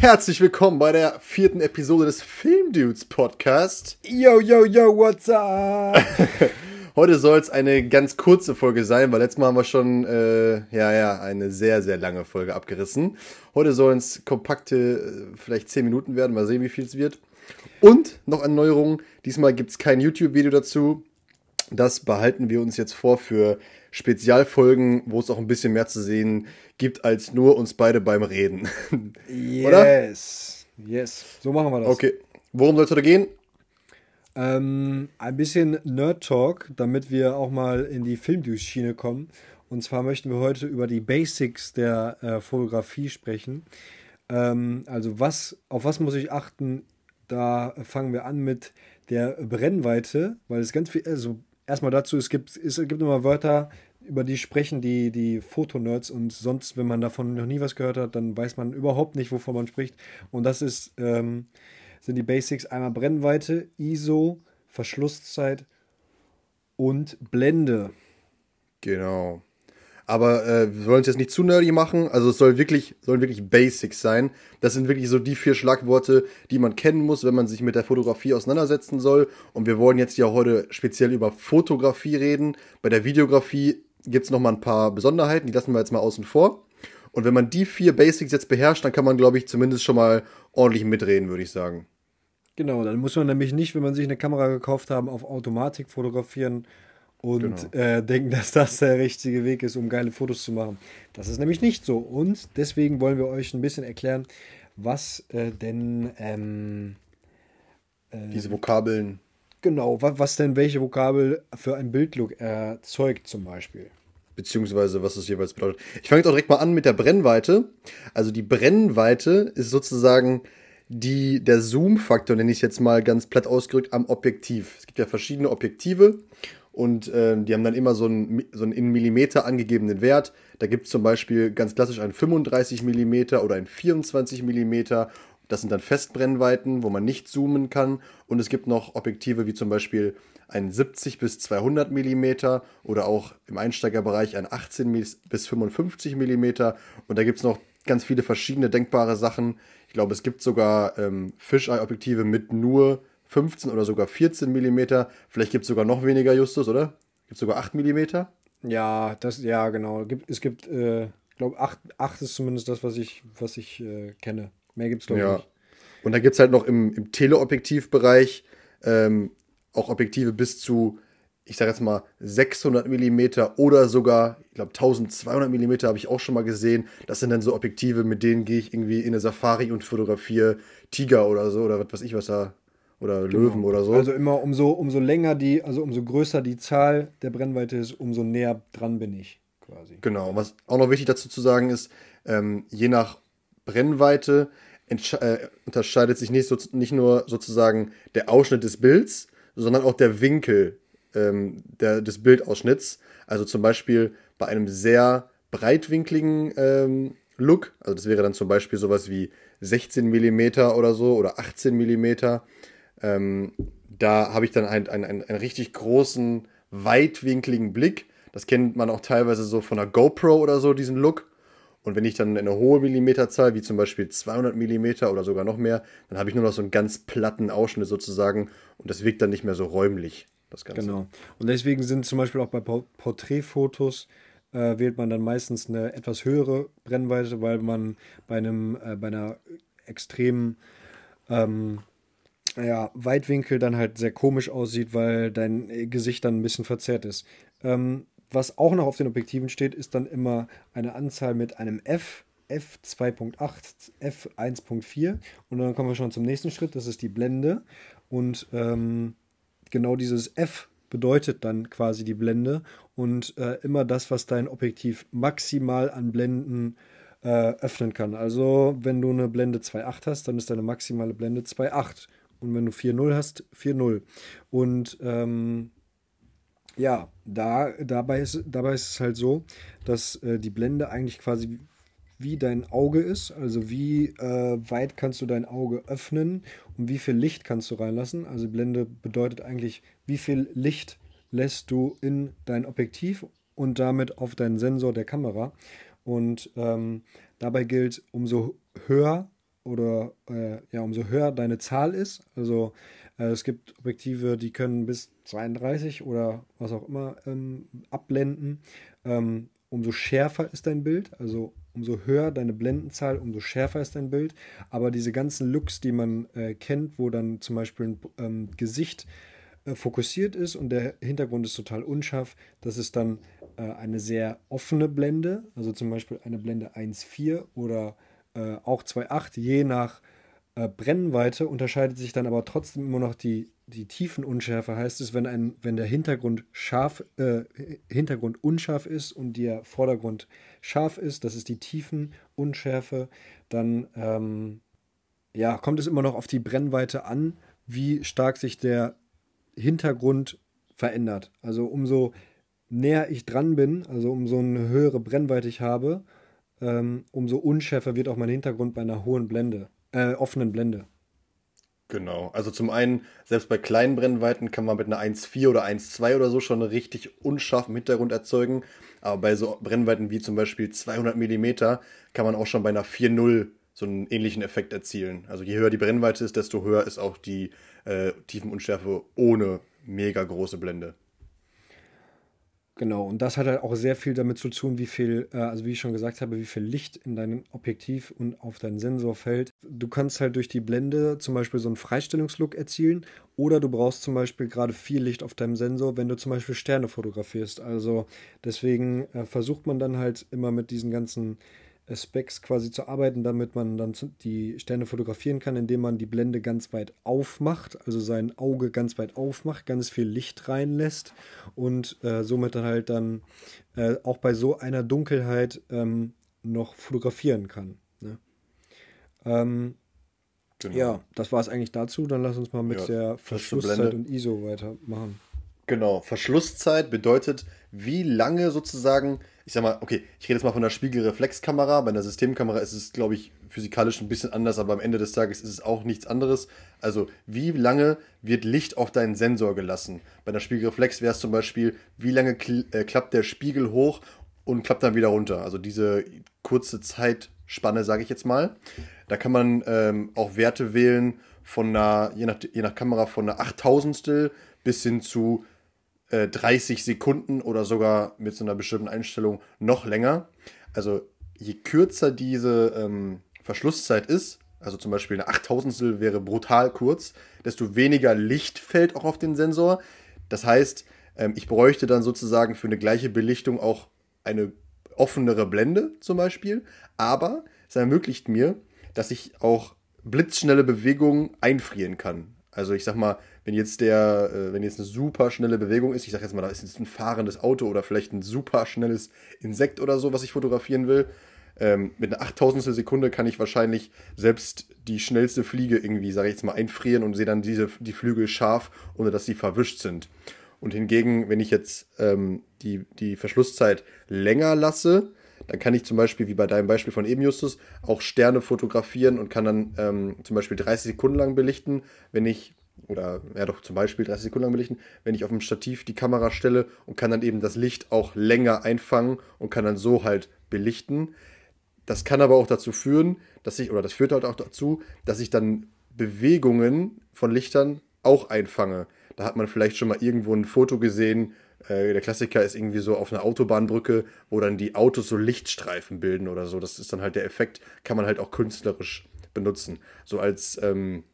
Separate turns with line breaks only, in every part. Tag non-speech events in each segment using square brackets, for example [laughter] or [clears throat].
Herzlich willkommen bei der vierten Episode des Filmdudes Podcast.
Yo, yo, yo, what's up? [laughs]
Heute soll es eine ganz kurze Folge sein, weil letztes Mal haben wir schon, äh, ja, ja, eine sehr, sehr lange Folge abgerissen. Heute sollen es kompakte, äh, vielleicht 10 Minuten werden, mal sehen, wie viel es wird. Und noch eine Neuerung, diesmal gibt es kein YouTube-Video dazu. Das behalten wir uns jetzt vor für Spezialfolgen, wo es auch ein bisschen mehr zu sehen gibt, als nur uns beide beim Reden. [laughs]
Oder? Yes. Yes. So machen wir das.
Okay. Worum soll es heute gehen?
Ähm, ein bisschen Nerd-Talk, damit wir auch mal in die Filmduce-Schiene kommen. Und zwar möchten wir heute über die Basics der äh, Fotografie sprechen. Ähm, also was, auf was muss ich achten? Da fangen wir an mit der Brennweite, weil es ganz viel, also erstmal dazu, es gibt, es gibt immer Wörter, über die sprechen die, die Fotonerds und sonst, wenn man davon noch nie was gehört hat, dann weiß man überhaupt nicht, wovon man spricht. Und das ist ähm, sind die Basics einmal Brennweite, ISO, Verschlusszeit und Blende.
Genau. Aber äh, wir wollen es jetzt nicht zu nerdy machen. Also es soll wirklich, sollen wirklich Basics sein. Das sind wirklich so die vier Schlagworte, die man kennen muss, wenn man sich mit der Fotografie auseinandersetzen soll. Und wir wollen jetzt ja heute speziell über Fotografie reden. Bei der Videografie gibt es nochmal ein paar Besonderheiten, die lassen wir jetzt mal außen vor. Und wenn man die vier Basics jetzt beherrscht, dann kann man, glaube ich, zumindest schon mal ordentlich mitreden, würde ich sagen.
Genau, dann muss man nämlich nicht, wenn man sich eine Kamera gekauft haben, auf Automatik fotografieren und genau. äh, denken, [laughs] dass das der richtige Weg ist, um geile Fotos zu machen. Das ist nämlich nicht so. Und deswegen wollen wir euch ein bisschen erklären, was äh, denn ähm,
äh, diese Vokabeln.
Genau, was, was denn welche Vokabel für ein Bildlook erzeugt, zum Beispiel
beziehungsweise was es jeweils bedeutet. Ich fange jetzt auch direkt mal an mit der Brennweite. Also die Brennweite ist sozusagen die, der Zoom-Faktor, nenne ich es jetzt mal ganz platt ausgedrückt, am Objektiv. Es gibt ja verschiedene Objektive und äh, die haben dann immer so einen, so einen in Millimeter angegebenen Wert. Da gibt es zum Beispiel ganz klassisch einen 35 Millimeter oder einen 24 Millimeter. Das sind dann Festbrennweiten, wo man nicht zoomen kann. Und es gibt noch Objektive wie zum Beispiel ein 70 bis 200 mm oder auch im Einsteigerbereich ein 18 bis 55 mm. Und da gibt es noch ganz viele verschiedene denkbare Sachen. Ich glaube, es gibt sogar ähm, Fisheye-Objektive mit nur 15 oder sogar 14 mm. Vielleicht gibt es sogar noch weniger, Justus, oder? Gibt es sogar 8 mm?
Ja, das, ja, genau. Es gibt, äh, ich glaube, 8, 8 ist zumindest das, was ich, was ich äh, kenne. Mehr gibt es, glaube ich, ja. nicht.
Und dann gibt es halt noch im, im Teleobjektivbereich ähm, auch Objektive bis zu, ich sage jetzt mal, 600 mm oder sogar, ich glaube, 1200 mm habe ich auch schon mal gesehen. Das sind dann so Objektive, mit denen gehe ich irgendwie in eine Safari und fotografiere Tiger oder so oder was weiß ich, was da oder genau. Löwen oder so.
Also immer umso, umso länger die, also umso größer die Zahl der Brennweite ist, umso näher dran bin ich quasi.
Genau. Was auch noch wichtig dazu zu sagen ist, ähm, je nach Brennweite äh, unterscheidet sich nicht, so, nicht nur sozusagen der Ausschnitt des Bilds, sondern auch der Winkel ähm, der, des Bildausschnitts. Also zum Beispiel bei einem sehr breitwinkligen ähm, Look, also das wäre dann zum Beispiel sowas wie 16 mm oder so oder 18 mm, ähm, da habe ich dann einen, einen, einen, richtig großen, weitwinkligen Blick. Das kennt man auch teilweise so von einer GoPro oder so, diesen Look. Und wenn ich dann eine hohe Millimeterzahl, wie zum Beispiel 200 Millimeter oder sogar noch mehr, dann habe ich nur noch so einen ganz platten Ausschnitt sozusagen und das wirkt dann nicht mehr so räumlich, das Ganze.
Genau. Und deswegen sind zum Beispiel auch bei Porträtfotos äh, wählt man dann meistens eine etwas höhere Brennweite, weil man bei einem, äh, bei einer extremen ähm, ja, Weitwinkel dann halt sehr komisch aussieht, weil dein Gesicht dann ein bisschen verzerrt ist. Ähm, was auch noch auf den Objektiven steht, ist dann immer eine Anzahl mit einem F, F2.8, F1.4 und dann kommen wir schon zum nächsten Schritt, das ist die Blende und ähm, genau dieses F bedeutet dann quasi die Blende und äh, immer das, was dein Objektiv maximal an Blenden äh, öffnen kann. Also wenn du eine Blende 2.8 hast, dann ist deine maximale Blende 2.8 und wenn du 4.0 hast, 4.0 und ähm, ja, da, dabei, ist, dabei ist es halt so, dass äh, die Blende eigentlich quasi wie dein Auge ist, also wie äh, weit kannst du dein Auge öffnen und wie viel Licht kannst du reinlassen. Also Blende bedeutet eigentlich, wie viel Licht lässt du in dein Objektiv und damit auf deinen Sensor der Kamera. Und ähm, dabei gilt, umso höher oder äh, ja, umso höher deine Zahl ist. Also äh, es gibt Objektive, die können bis 32 oder was auch immer ähm, abblenden. Ähm, umso schärfer ist dein Bild, also umso höher deine Blendenzahl, umso schärfer ist dein Bild. Aber diese ganzen Looks, die man äh, kennt, wo dann zum Beispiel ein ähm, Gesicht äh, fokussiert ist und der Hintergrund ist total unscharf, das ist dann äh, eine sehr offene Blende, also zum Beispiel eine Blende 1.4 oder äh, auch 2.8, je nach äh, Brennweite unterscheidet sich dann aber trotzdem immer noch die, die Tiefenunschärfe. Heißt es, wenn, ein, wenn der Hintergrund, scharf, äh, Hintergrund unscharf ist und der Vordergrund scharf ist, das ist die Tiefenunschärfe, dann ähm, ja, kommt es immer noch auf die Brennweite an, wie stark sich der Hintergrund verändert. Also umso näher ich dran bin, also umso eine höhere Brennweite ich habe, ähm, umso unschärfer wird auch mein Hintergrund bei einer hohen Blende, äh, offenen Blende.
Genau. Also zum einen, selbst bei kleinen Brennweiten kann man mit einer 1,4 oder 1,2 oder so schon einen richtig unscharfen Hintergrund erzeugen. Aber bei so Brennweiten wie zum Beispiel 200 mm kann man auch schon bei einer 4,0 so einen ähnlichen Effekt erzielen. Also je höher die Brennweite ist, desto höher ist auch die äh, Tiefenunschärfe ohne mega große Blende.
Genau, und das hat halt auch sehr viel damit zu tun, wie viel, äh, also wie ich schon gesagt habe, wie viel Licht in deinem Objektiv und auf deinen Sensor fällt. Du kannst halt durch die Blende zum Beispiel so einen Freistellungslook erzielen oder du brauchst zum Beispiel gerade viel Licht auf deinem Sensor, wenn du zum Beispiel Sterne fotografierst. Also deswegen äh, versucht man dann halt immer mit diesen ganzen Specs quasi zu arbeiten, damit man dann die Sterne fotografieren kann, indem man die Blende ganz weit aufmacht, also sein Auge ganz weit aufmacht, ganz viel Licht reinlässt und äh, somit dann halt dann äh, auch bei so einer Dunkelheit ähm, noch fotografieren kann. Ne? Ähm, genau. Ja, das war es eigentlich dazu. Dann lass uns mal mit ja, der Verschlusszeit und ISO weitermachen.
Genau, Verschlusszeit bedeutet, wie lange sozusagen, ich sag mal, okay, ich rede jetzt mal von der Spiegelreflexkamera. Bei einer Systemkamera ist es, glaube ich, physikalisch ein bisschen anders, aber am Ende des Tages ist es auch nichts anderes. Also, wie lange wird Licht auf deinen Sensor gelassen? Bei einer Spiegelreflex wäre es zum Beispiel, wie lange kl äh, klappt der Spiegel hoch und klappt dann wieder runter? Also, diese kurze Zeitspanne, sage ich jetzt mal. Da kann man ähm, auch Werte wählen von einer, je nach, je nach Kamera, von einer Achttausendstel bis hin zu 30 äh, Sekunden oder sogar mit so einer bestimmten Einstellung noch länger. Also je kürzer diese ähm, Verschlusszeit ist, also zum Beispiel eine Achttausendstel wäre brutal kurz, desto weniger Licht fällt auch auf den Sensor. Das heißt, ähm, ich bräuchte dann sozusagen für eine gleiche Belichtung auch eine offenere Blende zum Beispiel, aber es ermöglicht mir, dass ich auch blitzschnelle Bewegungen einfrieren kann. Also ich sag mal, wenn jetzt der, äh, wenn jetzt eine super schnelle Bewegung ist, ich sag jetzt mal, da ist jetzt ein fahrendes Auto oder vielleicht ein super schnelles Insekt oder so, was ich fotografieren will, ähm, mit einer 8000 Sekunde kann ich wahrscheinlich selbst die schnellste Fliege irgendwie, sage ich jetzt mal, einfrieren und sehe dann diese, die Flügel scharf, ohne dass sie verwischt sind. Und hingegen, wenn ich jetzt ähm, die, die Verschlusszeit länger lasse, dann kann ich zum Beispiel, wie bei deinem Beispiel von eben Justus, auch Sterne fotografieren und kann dann ähm, zum Beispiel 30 Sekunden lang belichten, wenn ich oder ja doch zum Beispiel 30 Sekunden lang belichten, wenn ich auf dem Stativ die Kamera stelle und kann dann eben das Licht auch länger einfangen und kann dann so halt belichten. Das kann aber auch dazu führen, dass ich, oder das führt halt auch dazu, dass ich dann Bewegungen von Lichtern auch einfange. Da hat man vielleicht schon mal irgendwo ein Foto gesehen. Äh, der Klassiker ist irgendwie so auf einer Autobahnbrücke, wo dann die Autos so Lichtstreifen bilden oder so. Das ist dann halt der Effekt, kann man halt auch künstlerisch benutzen. So als ähm,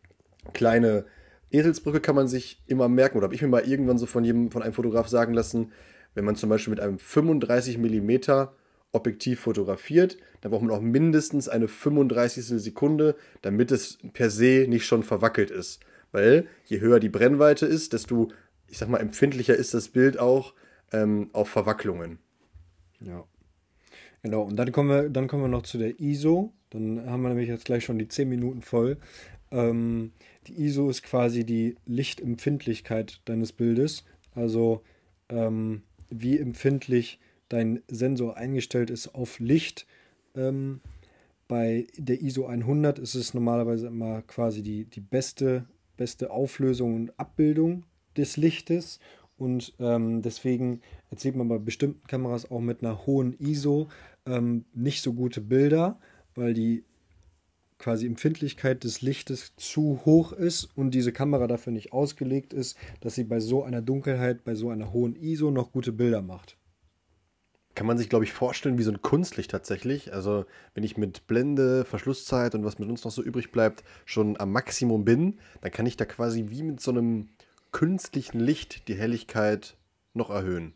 kleine Eselsbrücke kann man sich immer merken, oder habe ich mir mal irgendwann so von jedem, von einem Fotograf sagen lassen, wenn man zum Beispiel mit einem 35 mm Objektiv fotografiert, dann braucht man auch mindestens eine 35. Sekunde, damit es per se nicht schon verwackelt ist. Weil je höher die Brennweite ist, desto, ich sag mal, empfindlicher ist das Bild auch ähm, auf Verwacklungen.
Ja. Genau, und dann kommen, wir, dann kommen wir noch zu der ISO. Dann haben wir nämlich jetzt gleich schon die 10 Minuten voll. Ähm, die ISO ist quasi die Lichtempfindlichkeit deines Bildes. Also ähm, wie empfindlich dein Sensor eingestellt ist auf Licht. Ähm, bei der ISO 100 ist es normalerweise immer quasi die, die beste, beste Auflösung und Abbildung des Lichtes. Und ähm, deswegen erzielt man bei bestimmten Kameras auch mit einer hohen ISO ähm, nicht so gute Bilder, weil die quasi Empfindlichkeit des Lichtes zu hoch ist und diese Kamera dafür nicht ausgelegt ist, dass sie bei so einer Dunkelheit, bei so einer hohen ISO noch gute Bilder macht.
Kann man sich, glaube ich, vorstellen wie so ein Kunstlicht tatsächlich. Also, wenn ich mit Blende, Verschlusszeit und was mit uns noch so übrig bleibt, schon am Maximum bin, dann kann ich da quasi wie mit so einem künstlichen Licht die Helligkeit noch erhöhen.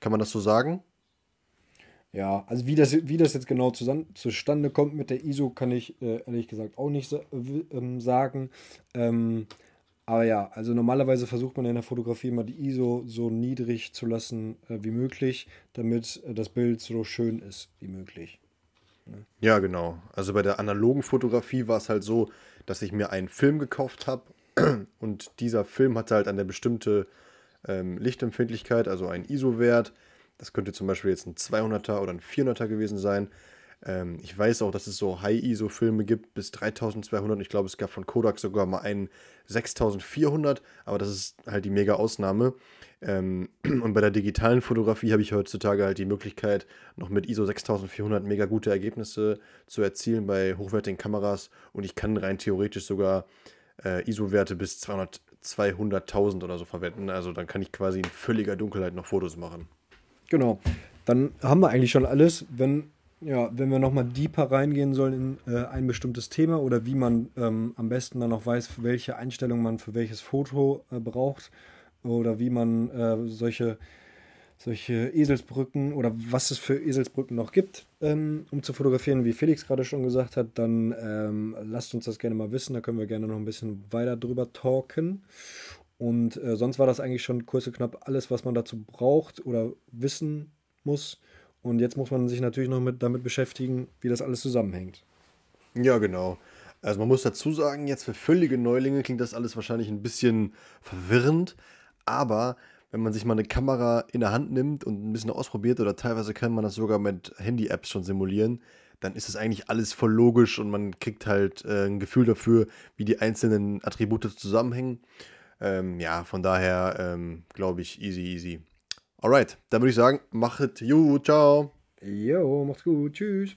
Kann man das so sagen?
Ja, also wie das, wie das jetzt genau zusammen, zustande kommt mit der ISO, kann ich äh, ehrlich gesagt auch nicht äh, ähm, sagen. Ähm, aber ja, also normalerweise versucht man in der Fotografie immer die ISO so niedrig zu lassen äh, wie möglich, damit äh, das Bild so schön ist wie möglich.
Ne? Ja, genau. Also bei der analogen Fotografie war es halt so, dass ich mir einen Film gekauft habe und dieser Film hatte halt eine bestimmte ähm, Lichtempfindlichkeit, also einen ISO-Wert das könnte zum Beispiel jetzt ein 200er oder ein 400er gewesen sein. Ähm, ich weiß auch, dass es so High-ISO-Filme gibt bis 3200. Ich glaube, es gab von Kodak sogar mal einen 6400, aber das ist halt die mega Ausnahme. Ähm, [clears throat] und bei der digitalen Fotografie habe ich heutzutage halt die Möglichkeit, noch mit ISO 6400 mega gute Ergebnisse zu erzielen bei hochwertigen Kameras. Und ich kann rein theoretisch sogar äh, ISO-Werte bis 200.000 oder so verwenden. Also dann kann ich quasi in völliger Dunkelheit noch Fotos machen.
Genau. Dann haben wir eigentlich schon alles. Wenn, ja, wenn wir nochmal deeper reingehen sollen in äh, ein bestimmtes Thema oder wie man ähm, am besten dann noch weiß, welche Einstellung man für welches Foto äh, braucht oder wie man äh, solche, solche Eselsbrücken oder was es für Eselsbrücken noch gibt, ähm, um zu fotografieren, wie Felix gerade schon gesagt hat, dann ähm, lasst uns das gerne mal wissen. Da können wir gerne noch ein bisschen weiter drüber talken. Und äh, sonst war das eigentlich schon kurz und knapp alles, was man dazu braucht oder wissen muss. Und jetzt muss man sich natürlich noch mit, damit beschäftigen, wie das alles zusammenhängt.
Ja, genau. Also man muss dazu sagen, jetzt für völlige Neulinge klingt das alles wahrscheinlich ein bisschen verwirrend, aber wenn man sich mal eine Kamera in der Hand nimmt und ein bisschen ausprobiert oder teilweise kann man das sogar mit Handy-Apps schon simulieren, dann ist es eigentlich alles voll logisch und man kriegt halt äh, ein Gefühl dafür, wie die einzelnen Attribute zusammenhängen. Ähm, ja, von daher ähm, glaube ich, easy, easy. Alright, dann würde ich sagen, machet gut, ciao.
Jo, macht's gut, tschüss.